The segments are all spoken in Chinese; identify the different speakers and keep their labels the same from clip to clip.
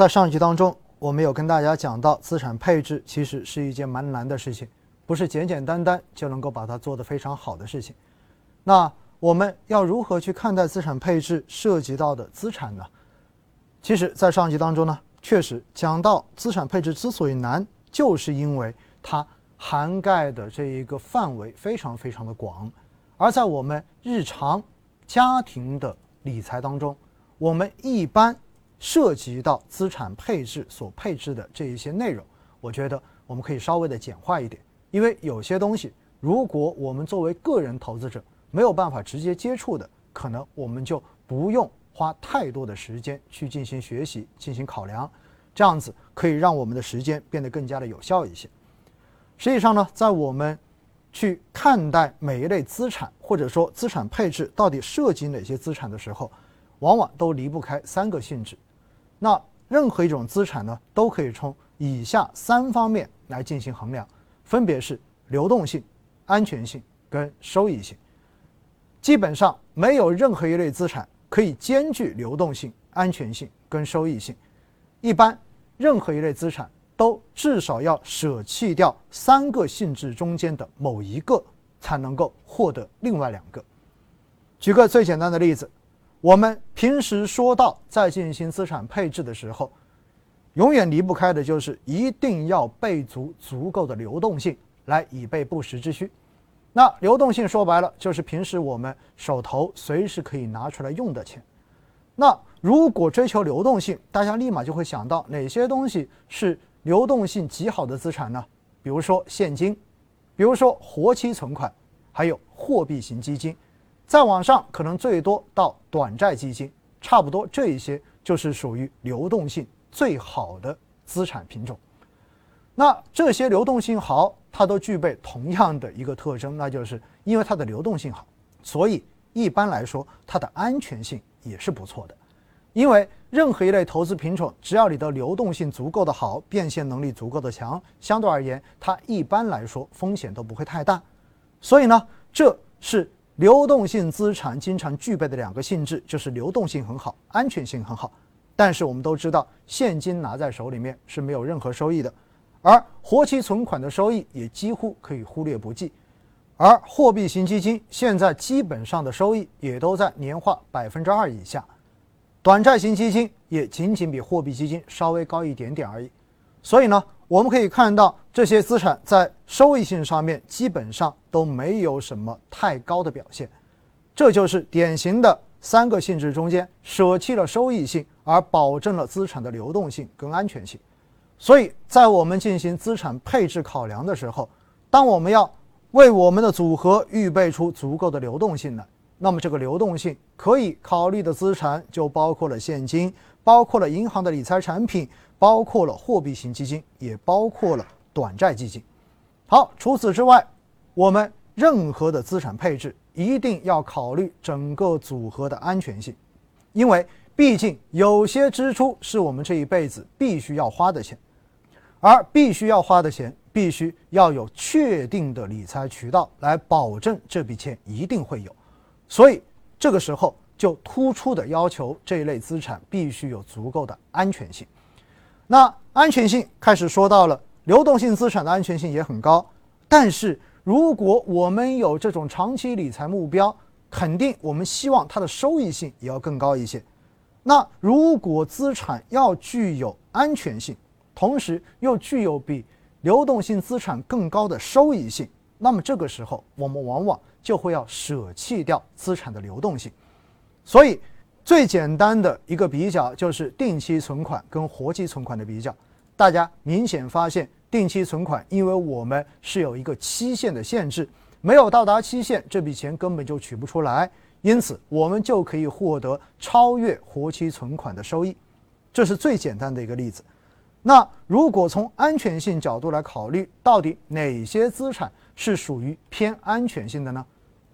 Speaker 1: 在上一集当中，我们有跟大家讲到，资产配置其实是一件蛮难的事情，不是简简单单就能够把它做得非常好的事情。那我们要如何去看待资产配置涉及到的资产呢？其实，在上一集当中呢，确实讲到资产配置之所以难，就是因为它涵盖的这一个范围非常非常的广，而在我们日常家庭的理财当中，我们一般涉及到资产配置所配置的这一些内容，我觉得我们可以稍微的简化一点，因为有些东西，如果我们作为个人投资者没有办法直接接触的，可能我们就不用花太多的时间去进行学习、进行考量，这样子可以让我们的时间变得更加的有效一些。实际上呢，在我们去看待每一类资产，或者说资产配置到底涉及哪些资产的时候，往往都离不开三个性质。那任何一种资产呢，都可以从以下三方面来进行衡量，分别是流动性、安全性跟收益性。基本上没有任何一类资产可以兼具流动性、安全性跟收益性。一般任何一类资产都至少要舍弃掉三个性质中间的某一个，才能够获得另外两个。举个最简单的例子。我们平时说到在进行资产配置的时候，永远离不开的就是一定要备足足够的流动性，来以备不时之需。那流动性说白了就是平时我们手头随时可以拿出来用的钱。那如果追求流动性，大家立马就会想到哪些东西是流动性极好的资产呢？比如说现金，比如说活期存款，还有货币型基金。再往上，可能最多到短债基金，差不多这一些就是属于流动性最好的资产品种。那这些流动性好，它都具备同样的一个特征，那就是因为它的流动性好，所以一般来说它的安全性也是不错的。因为任何一类投资品种，只要你的流动性足够的好，变现能力足够的强，相对而言，它一般来说风险都不会太大。所以呢，这是。流动性资产经常具备的两个性质就是流动性很好，安全性很好。但是我们都知道，现金拿在手里面是没有任何收益的，而活期存款的收益也几乎可以忽略不计。而货币型基金现在基本上的收益也都在年化百分之二以下，短债型基金也仅仅比货币基金稍微高一点点而已。所以呢？我们可以看到，这些资产在收益性上面基本上都没有什么太高的表现，这就是典型的三个性质中间舍弃了收益性，而保证了资产的流动性跟安全性。所以在我们进行资产配置考量的时候，当我们要为我们的组合预备出足够的流动性呢，那么这个流动性可以考虑的资产就包括了现金，包括了银行的理财产品。包括了货币型基金，也包括了短债基金。好，除此之外，我们任何的资产配置一定要考虑整个组合的安全性，因为毕竟有些支出是我们这一辈子必须要花的钱，而必须要花的钱，必须要有确定的理财渠道来保证这笔钱一定会有。所以这个时候就突出的要求这一类资产必须有足够的安全性。那安全性开始说到了，流动性资产的安全性也很高，但是如果我们有这种长期理财目标，肯定我们希望它的收益性也要更高一些。那如果资产要具有安全性，同时又具有比流动性资产更高的收益性，那么这个时候我们往往就会要舍弃掉资产的流动性，所以。最简单的一个比较就是定期存款跟活期存款的比较，大家明显发现，定期存款因为我们是有一个期限的限制，没有到达期限，这笔钱根本就取不出来，因此我们就可以获得超越活期存款的收益，这是最简单的一个例子。那如果从安全性角度来考虑，到底哪些资产是属于偏安全性的呢？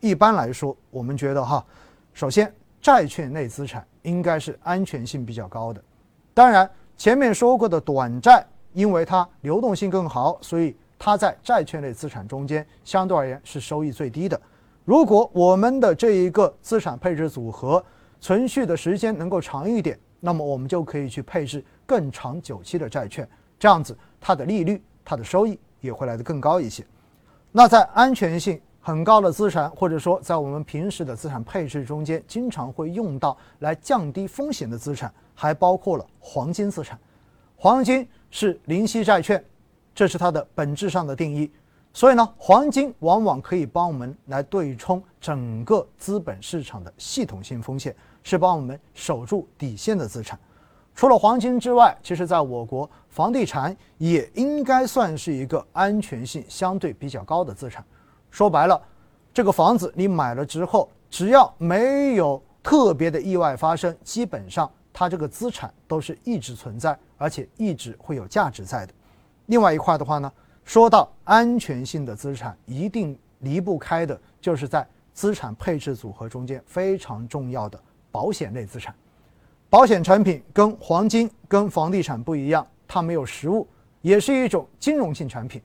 Speaker 1: 一般来说，我们觉得哈，首先。债券类资产应该是安全性比较高的，当然前面说过的短债，因为它流动性更好，所以它在债券类资产中间相对而言是收益最低的。如果我们的这一个资产配置组合存续的时间能够长一点，那么我们就可以去配置更长久期的债券，这样子它的利率、它的收益也会来得更高一些。那在安全性很高的资产，或者说在我们平时的资产配置中间，经常会用到来降低风险的资产，还包括了黄金资产。黄金是零息债券，这是它的本质上的定义。所以呢，黄金往往可以帮我们来对冲整个资本市场的系统性风险，是帮我们守住底线的资产。除了黄金之外，其实在我国房地产也应该算是一个安全性相对比较高的资产。说白了，这个房子你买了之后，只要没有特别的意外发生，基本上它这个资产都是一直存在，而且一直会有价值在的。另外一块的话呢？说到安全性的资产，一定离不开的就是在资产配置组合中间非常重要的保险类资产。保险产品跟黄金、跟房地产不一样，它没有实物，也是一种金融性产品。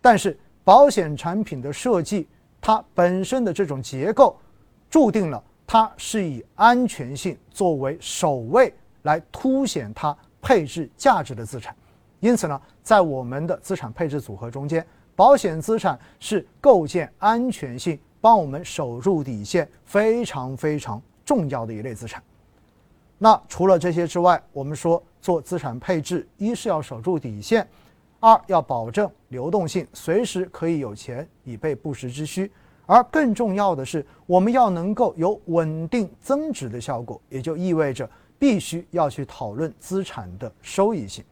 Speaker 1: 但是保险产品的设计，它本身的这种结构，注定了它是以安全性作为首位来凸显它配置价值的资产。因此呢，在我们的资产配置组合中间，保险资产是构建安全性、帮我们守住底线非常非常重要的一类资产。那除了这些之外，我们说做资产配置，一是要守住底线，二要保证流动性，随时可以有钱以备不时之需。而更重要的是，我们要能够有稳定增值的效果，也就意味着必须要去讨论资产的收益性。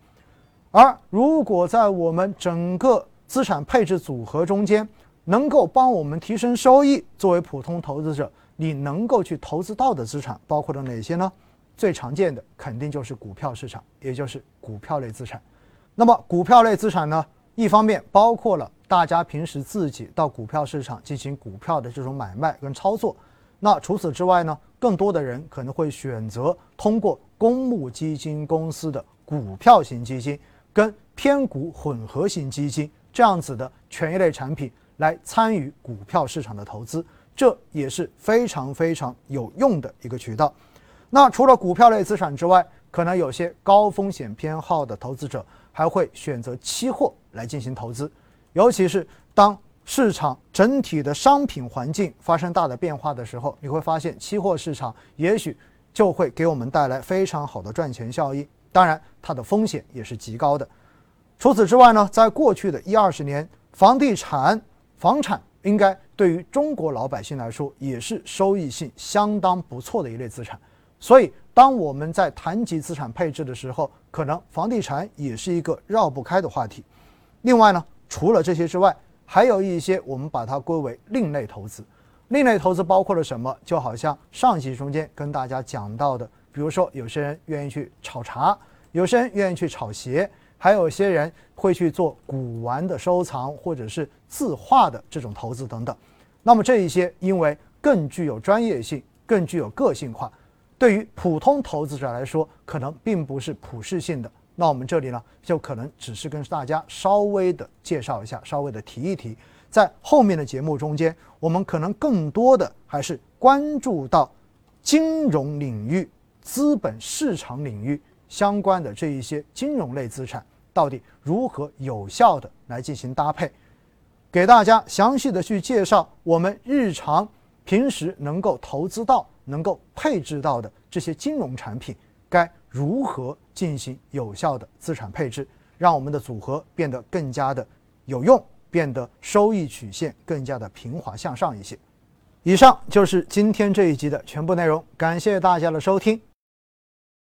Speaker 1: 而如果在我们整个资产配置组合中间，能够帮我们提升收益，作为普通投资者，你能够去投资到的资产包括了哪些呢？最常见的肯定就是股票市场，也就是股票类资产。那么股票类资产呢，一方面包括了大家平时自己到股票市场进行股票的这种买卖跟操作。那除此之外呢，更多的人可能会选择通过公募基金公司的股票型基金。跟偏股混合型基金这样子的权益类产品来参与股票市场的投资，这也是非常非常有用的一个渠道。那除了股票类资产之外，可能有些高风险偏好的投资者还会选择期货来进行投资，尤其是当市场整体的商品环境发生大的变化的时候，你会发现期货市场也许就会给我们带来非常好的赚钱效益。当然，它的风险也是极高的。除此之外呢，在过去的一二十年，房地产、房产应该对于中国老百姓来说也是收益性相当不错的一类资产。所以，当我们在谈及资产配置的时候，可能房地产也是一个绕不开的话题。另外呢，除了这些之外，还有一些我们把它归为另类投资。另类投资包括了什么？就好像上集中间跟大家讲到的。比如说，有些人愿意去炒茶，有些人愿意去炒鞋，还有些人会去做古玩的收藏，或者是字画的这种投资等等。那么这一些，因为更具有专业性，更具有个性化，对于普通投资者来说，可能并不是普适性的。那我们这里呢，就可能只是跟大家稍微的介绍一下，稍微的提一提。在后面的节目中间，我们可能更多的还是关注到金融领域。资本市场领域相关的这一些金融类资产，到底如何有效的来进行搭配？给大家详细的去介绍我们日常平时能够投资到、能够配置到的这些金融产品，该如何进行有效的资产配置，让我们的组合变得更加的有用，变得收益曲线更加的平滑向上一些。以上就是今天这一集的全部内容，感谢大家的收听。